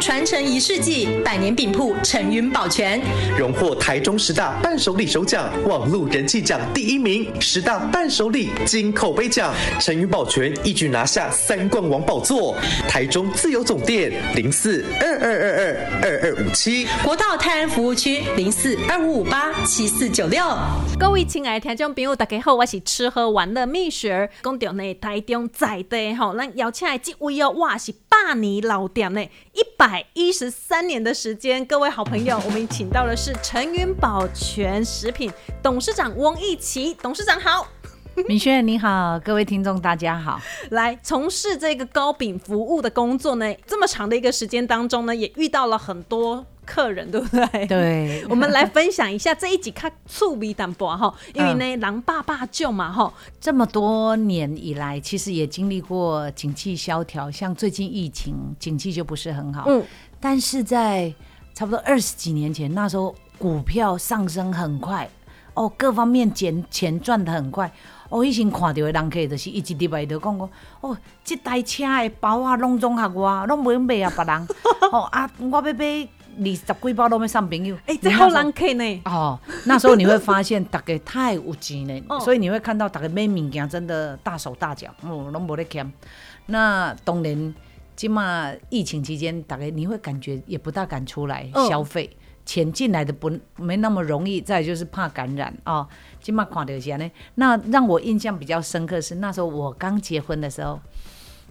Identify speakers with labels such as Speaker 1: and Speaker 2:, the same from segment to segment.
Speaker 1: 传承一世纪，百年饼铺陈云保全，
Speaker 2: 荣获台中十大伴手礼首奖、网路人气奖第一名，十大伴手礼金口碑奖，陈云保全一举拿下三冠王宝座。台中自由总店零四二二二二二二五七，
Speaker 1: 国道泰安服务区零四二五五八七四九六。
Speaker 3: 各位亲爱的听众朋友，大家好，我是吃喝玩乐蜜雪儿，讲到呢台中在地吼，咱邀请来这位哦，哇是百年老店呢，一百一十三年的时间。各位好朋友，我们请到的是陈云宝全食品董事长翁义奇，董事长好。
Speaker 4: 米轩你好，各位听众大家好。
Speaker 3: 来从事这个糕饼服务的工作呢，这么长的一个时间当中呢，也遇到了很多客人，对不对？
Speaker 4: 对，
Speaker 3: 我们来分享一下这一集看醋米淡薄哈，因为呢，狼爸爸救嘛哈，
Speaker 4: 这么多年以来，其实也经历过景气萧条，像最近疫情，景气就不是很好。嗯，但是在差不多二十几年前，那时候股票上升很快，哦，各方面钱钱赚的很快。哦，以前看到的人客就是一直礼拜就讲讲，哦，这台车的包啊，拢总合我，拢袂用卖啊别人。哦啊，我要买二十几包拢要送朋友。
Speaker 3: 哎，这好难看呢。
Speaker 4: 哦，那时候你会发现大家太有钱了，所以你会看到大家买物件真的大手大脚，哦，拢无咧欠。那当然，起码疫情期间，大家你会感觉也不大敢出来消费。钱进来的不没那么容易，再就是怕感染哦。今嘛看到些呢，那让我印象比较深刻是那时候我刚结婚的时候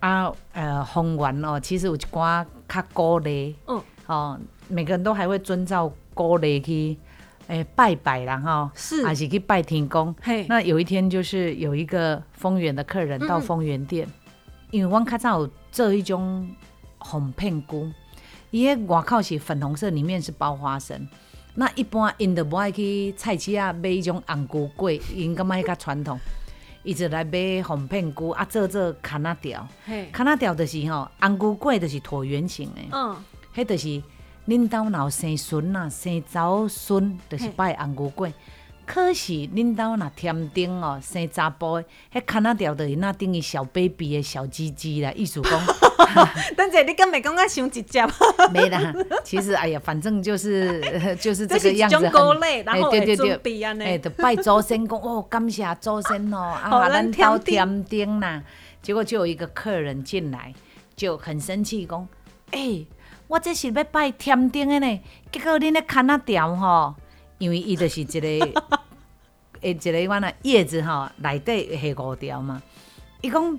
Speaker 4: 啊，呃，红完哦，其实有一寡较高的，嗯，哦，每个人都还会遵照高的去诶拜拜啦哈，
Speaker 3: 是
Speaker 4: 还是去拜天公。嘿，那有一天就是有一个丰源的客人到丰源店，因为我较早有做一种红片菇。伊个外口是粉红色，里面是包花生。那一般因都无爱去菜市啊买迄种红菇粿，因感觉迄较传统。伊就来买红片菇啊，做做卡那条。卡那条就是吼，红菇粿就是椭圆形的。嗯，迄就是恁兜若有生孙啊，生早孙，就是拜红牛粿。可是恁兜若添丁哦，生查甫的，迄卡那条就是那等于小 baby 的小鸡鸡啦，意思讲。
Speaker 3: 等者你敢袂讲我伤直接？
Speaker 4: 没啦，其实哎呀，反正就是 就是这个样子。
Speaker 3: 然后对对对，
Speaker 4: 哎，就拜祖先讲哦，感谢祖先哦，啊，咱挑添丁啦。结果就有一个客人进来，就很生气讲，哎，我这是要拜天顶的呢，结果恁咧砍那条吼，因为伊就是一个，诶，一个款啊叶子吼，内底下五条嘛，伊讲。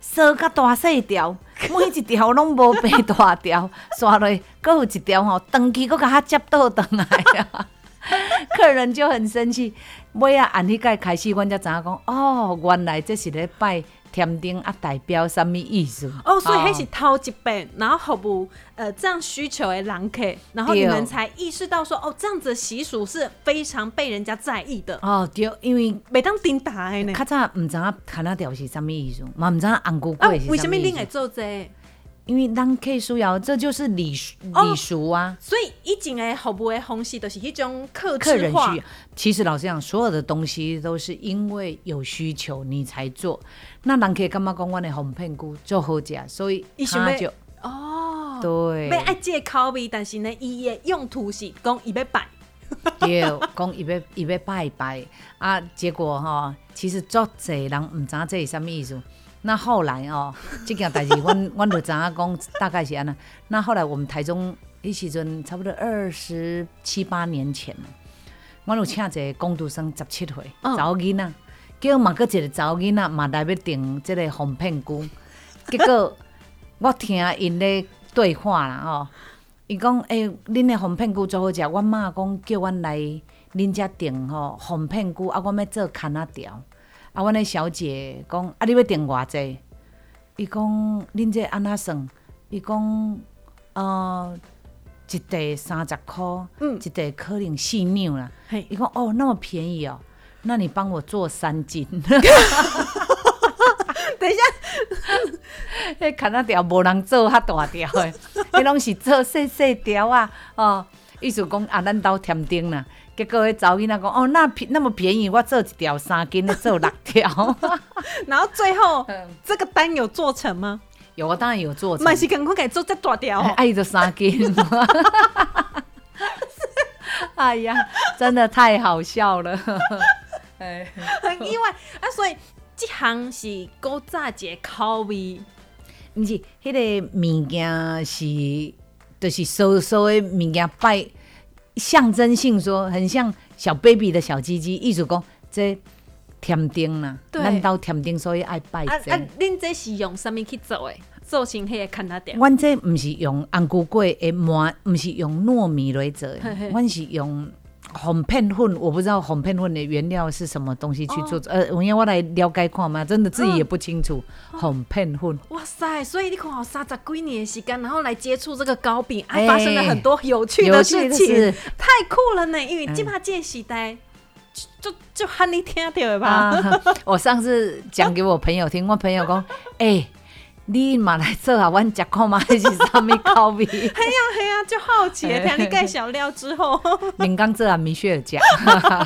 Speaker 4: 烧甲大细条，每一条拢无白大条，刷落，搁有一条吼，长期搁甲它接倒倒来啊！客人就很生气，尾啊按迄个开始，阮才知影讲，哦，原来这是咧拜。甜丁啊，代表什么意思？
Speaker 3: 哦，所以还是头一遍，然后服务呃这样需求的人客，然后你们才意识到说，哦，这样子习俗是非常被人家在意的。
Speaker 4: 哦，对，因为
Speaker 3: 每当叮打呢，
Speaker 4: 较早唔知影看那条是啥物意思，嘛唔知影红菇粿是
Speaker 3: 为什么恁会做这？
Speaker 4: 因为人客需要，这就是礼礼俗啊。
Speaker 3: 所以以前的服务的方式都是一种客
Speaker 4: 客人需要。其实老实讲，所有的东西都是因为有需求你才做。那人客干嘛讲我的红片菇做好食，所以他就哦，对，
Speaker 3: 要爱借口味，但是呢，伊的用途是讲伊要拜，
Speaker 4: 对，讲伊要伊要拜拜啊。结果哈，其实做侪人唔知这是什么意思。那后来哦，这件代志，阮阮就知影讲大概是安那。那后来我们台中迄时阵差不多二十七八年前了，我有请一个工读生十七岁查某囡仔，叫嘛个一个查某囡仔嘛来要订即个红片菇，结果 我听因咧对话啦吼，伊讲诶，恁的红片菇做好食，阮妈讲叫阮来恁遮订吼红片菇，啊，阮要做牵仔条。啊，阮的小姐讲，啊，你要订偌济？伊讲，恁这安那算？伊讲，呃，一袋三十箍，嗯，一袋可能四两啦。伊讲，哦，那么便宜哦，那你帮我做三斤。
Speaker 3: 等一下，
Speaker 4: 迄看那条无人做较大条的，迄拢是做细细条啊。哦，意思讲啊，咱兜添丁啦。结果迄查某囡仔讲哦，那便那么便宜，我做一条三斤，做六条。
Speaker 3: 然后最后这个单有做成吗？
Speaker 4: 有啊，当然有做成。
Speaker 3: 嘛是赶快给做这大条哦。
Speaker 4: 爱着三斤。哎呀，真的太好笑了。哎，
Speaker 3: 很意外啊！所以这行是古早节口味，
Speaker 4: 不是，迄个物件是，就是收收的物件摆，象征性说，很像小 baby 的小鸡鸡，意思讲这甜丁啦，
Speaker 3: 对
Speaker 4: 咱兜甜丁，所以爱拜
Speaker 3: 啊啊
Speaker 4: 这。！
Speaker 3: 恁这是用什么去做的？做成迄个看哪点。
Speaker 4: 阮这毋是用红菇粿的糜，毋是用糯米来做阮是用红片粉。我不知道红片粉的原料是什么东西去做。呃，我要我来了解看嘛，真的自己也不清楚。红片粉，
Speaker 3: 哇塞！所以你看好三十几年的时间，然后来接触这个糕饼，还
Speaker 4: 哎
Speaker 3: 发生了很多有趣的事情，太酷了呢！因为今嘛这个时代，就就就喊你听到的吧。
Speaker 4: 啊！我上次讲给我朋友听，我朋友讲，哎、你嘛来做啊，阮食看嘛是啥物口味？
Speaker 3: 嘿呀嘿呀，就好奇 听你盖小料之后，
Speaker 4: 民刚做啊，米雪儿讲，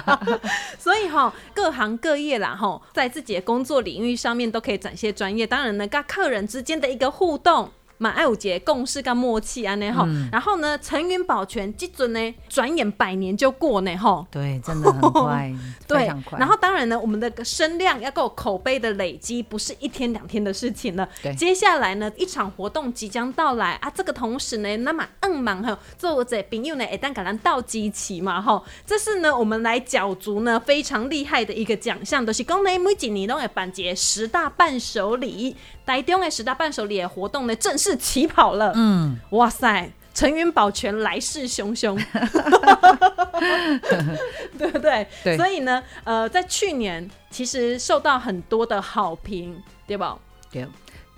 Speaker 3: 所以哈，各行各业啦哈，在自己的工作领域上面都可以展现专业。当然呢，跟客人之间的一个互动。嘛，爱有节共识跟默契啊，呢吼，然后呢，陈云保全这尊呢，转眼百年就过呢哈，
Speaker 4: 对，真的很快，
Speaker 3: 对。然后当然呢，我们的声量要够口碑的累积，不是一天两天的事情了。
Speaker 4: 对。
Speaker 3: 接下来呢，一场活动即将到来啊，这个同时呢，那么嗯忙哈，做者朋友呢，一旦给咱到机器嘛哈，这是呢我们来角逐呢非常厉害的一个奖项，都、就是讲呢每几年都会办节十大伴手礼，台中的十大伴手礼的活动呢正式起跑了。
Speaker 4: 嗯，
Speaker 3: 哇塞！陈云保全来势汹汹，对不对？
Speaker 4: 对
Speaker 3: 所以呢，呃，在去年其实受到很多的好评，对吧？
Speaker 4: 对。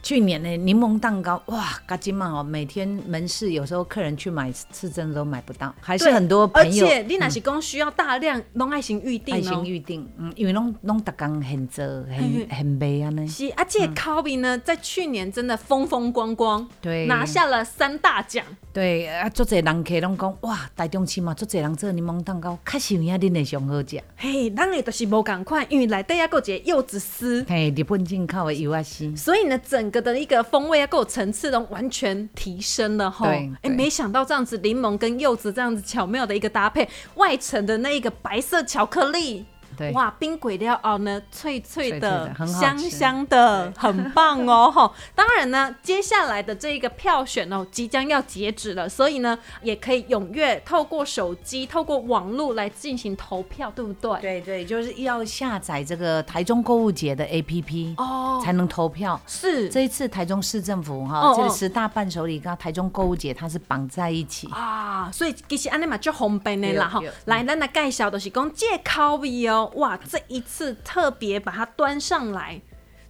Speaker 4: 去年的柠檬蛋糕，哇，嘎金嘛哦，每天门市有时候客人去买是真的都买不到，还是很多
Speaker 3: 而
Speaker 4: 朋友
Speaker 3: 且你那是讲需要大量弄爱心预定
Speaker 4: 爱
Speaker 3: 哦
Speaker 4: 心。预定，嗯，因为拢拢逐工很做，
Speaker 3: 嘿
Speaker 4: 很很美啊呢。
Speaker 3: 是啊，这个 c o b 呢，在去年真的风风光光，
Speaker 4: 对，
Speaker 3: 拿下了三大奖。
Speaker 4: 对啊，做侪人客拢讲，哇，大中市嘛，做侪人做柠檬蛋糕，确实有影恁的上好食。
Speaker 3: 嘿，咱的就是无共款，因为内底啊有一个柚子丝。
Speaker 4: 嘿，日本进口的柚啊丝，
Speaker 3: 所以呢，整个的一个风味啊够层次都完全提升了哈。
Speaker 4: 对
Speaker 3: 哎，
Speaker 4: 欸
Speaker 3: 没想到这样子柠檬跟柚子这样子巧妙的一个搭配，外层的那一个白色巧克力。
Speaker 4: 对，
Speaker 3: 哇，冰鬼料哦呢，脆脆
Speaker 4: 脆脆
Speaker 3: 的，香香的，很棒哦 哈。当然呢，接下来的这一个票选哦，即将要截止了，所以呢，也可以踊跃透过手机、透过网络来进行投票，对不对？
Speaker 4: 对对，就是要下载这个台中购物节的 APP
Speaker 3: 哦，
Speaker 4: 才能投票。
Speaker 3: 是
Speaker 4: 这一次台中市政府
Speaker 3: 哦
Speaker 4: 哈，
Speaker 3: 哦
Speaker 4: 这个十大伴手礼跟台中购物节它是绑在一起。
Speaker 3: 啊，所以其实安尼嘛就方便的啦哈。来，咱来介绍的是讲借口味哦，哇，这一次特别把它端上来，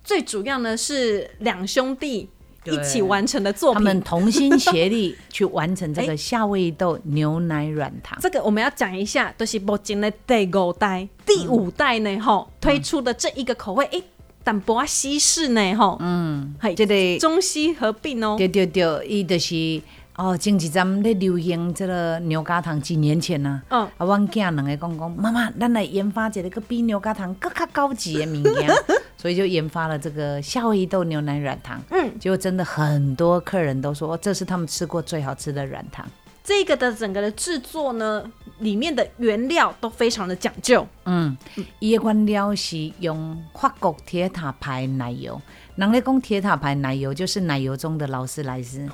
Speaker 3: 最主要呢是两兄弟一起完成的作品
Speaker 4: 他们。同心协力去完成这
Speaker 3: 哎
Speaker 4: 个夏威夷豆牛奶软糖。
Speaker 3: 这个我们要讲一下，就是目前的第五代、第五代呢，吼、推出的这一个口味，诶、淡薄啊西式呢，吼，嗯，嘿，
Speaker 4: 这个
Speaker 3: 中西合并哦，
Speaker 4: 对对对，伊就是哦，前一阵咧流行这个牛轧糖，几年前呐、
Speaker 3: 嗯
Speaker 4: 啊，阮囝两个讲讲，妈妈，咱来研发一个个比牛轧糖更较高级的物件，所以就研发了这个夏威夷豆牛奶软糖。
Speaker 3: 嗯，
Speaker 4: 结果真的很多客人都说，哦这是他们吃过最好吃的软糖。
Speaker 3: 这个的整个的制作呢，里面的原料都非常的讲究，
Speaker 4: 嗯，伊的原料是用法国铁塔牌奶油。人咧讲铁塔牌奶油就是奶油中的劳斯莱斯，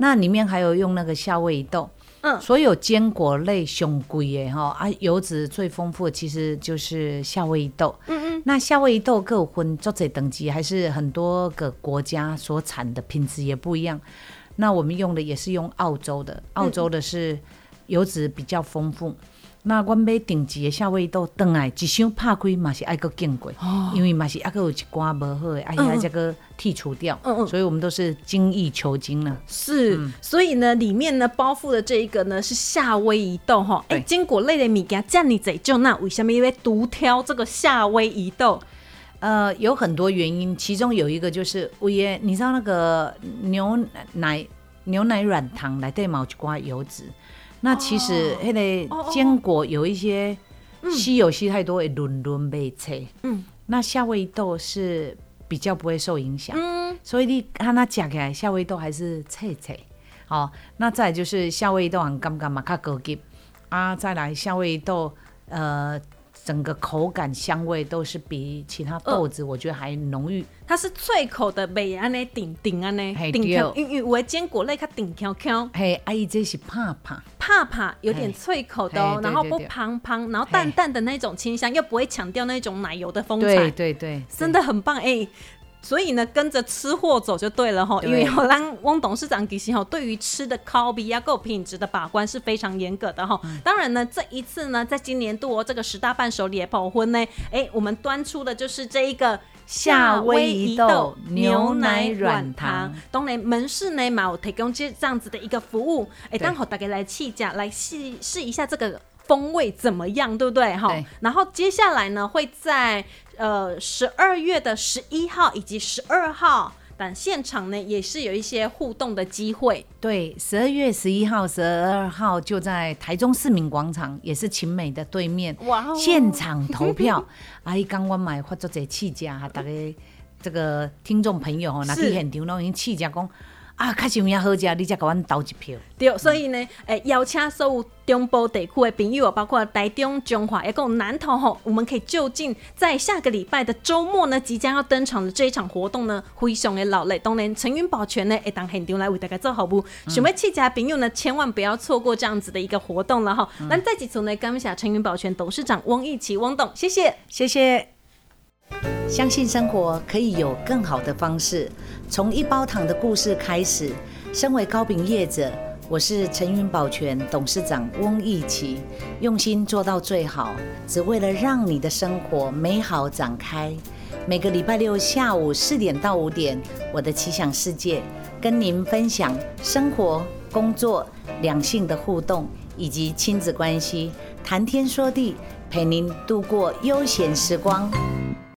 Speaker 4: 那里面还有用那个夏威夷豆。
Speaker 3: 嗯
Speaker 4: 所有坚果类熊贵的哈啊，油脂最丰富的其实就是夏威夷豆。嗯嗯，那夏威夷豆各有分做这等级，还是很多个国家所产的品质也不一样。那我们用的也是用澳洲的，澳洲的是油脂比较丰富。那阮买顶级的夏威夷豆，倒来一箱拍开嘛是爱个见过，因为嘛是还佫有一寡无好的，哎呀这个剔除掉，
Speaker 3: 嗯嗯
Speaker 4: 所以我们都是精益求精了。
Speaker 3: 是，所以呢，里面呢包覆的这一个呢是夏威夷豆哈，哎、
Speaker 4: 对
Speaker 3: 坚果类的物件这样子就那为什么因为独挑这个夏威夷豆？
Speaker 4: 呃，有很多原因，其中有一个就是我也你知道那个牛奶牛奶软糖来对毛一寡油脂，那其实那
Speaker 3: 哦哦
Speaker 4: 个坚果有一些稀有稀太多会轮轮被切，
Speaker 3: 嗯，
Speaker 4: 那夏威夷豆是比较不会受影响。嗯，所以你看它吃起来夏威豆还是脆脆。好，那再来就是夏威豆很干干嘛较高级啊，再来夏威豆呃。整个口感香味都是比其他豆子，我觉得还浓郁。
Speaker 3: 它是脆口的，袂安尼顶顶安尼，顶
Speaker 4: 翘
Speaker 3: 因为有的坚果类较顶翘翘，
Speaker 4: 嘿，阿姨这是怕怕，
Speaker 3: 怕怕有点脆口的哦，然后不
Speaker 4: 对对对
Speaker 3: 胖胖，然后淡淡的那种清香，又不会强调那种奶油的风
Speaker 4: 对
Speaker 3: 采，
Speaker 4: 对对，
Speaker 3: 真的很棒哎。所以呢，跟着吃货走就对了哈，因为好让汪董事长其实哈，对于吃的烤比呀够品质的把关是非常严格的哈。
Speaker 4: 嗯
Speaker 3: 当然呢，这一次呢，在今年度哦这个十大伴手礼的保婚呢，哎，我们端出的就是这一个。
Speaker 4: 夏威夷豆牛奶软
Speaker 3: 软
Speaker 4: 糖
Speaker 3: 糖，当然门市呢嘛有提供这这样子的一个服务，哎，
Speaker 4: 对
Speaker 3: 当好大家来试驾来试试一下这个风味怎么样，对不对？哈，然后接下来呢会在呃十二月的十一号以及十二号。但现场呢也是有一些互动的机会，
Speaker 4: 对，十二月十一号、十二号就在台中市民广场，也是晴美的对面，
Speaker 3: 哇哦。
Speaker 4: 现场投票。阿 姨刚刚买发作者气价哈，大家这个听众朋友哦，那
Speaker 3: 是。
Speaker 4: 去现场拢已经气价讲啊，确实有影好食，你才给阮投一票。
Speaker 3: 对，所以呢，诶、邀请所有中部地区的朋友，包括台中、中华，也有南投吼，我们可以就近在下个礼拜的周末呢，即将要登场的这一场活动呢，非常的老累。当然，陈云保全呢，会当现场来为大家做服务。想要去家朋友呢，千万不要错过这样子的一个活动了哈。那、再几次呢，感谢陈云保全董事长翁义奇翁董，谢谢。
Speaker 4: 谢谢。相信生活可以有更好的方式，从一包糖的故事开始。身为糕饼业者，我是陈云保全董事长翁义奇，用心做到最好，只为了让你的生活美好展开。每个礼拜六下午四点到五点，我的奇想世界跟您分享生活、工作、两性的互动以及亲子关系，谈天说地，陪您度过悠闲时光。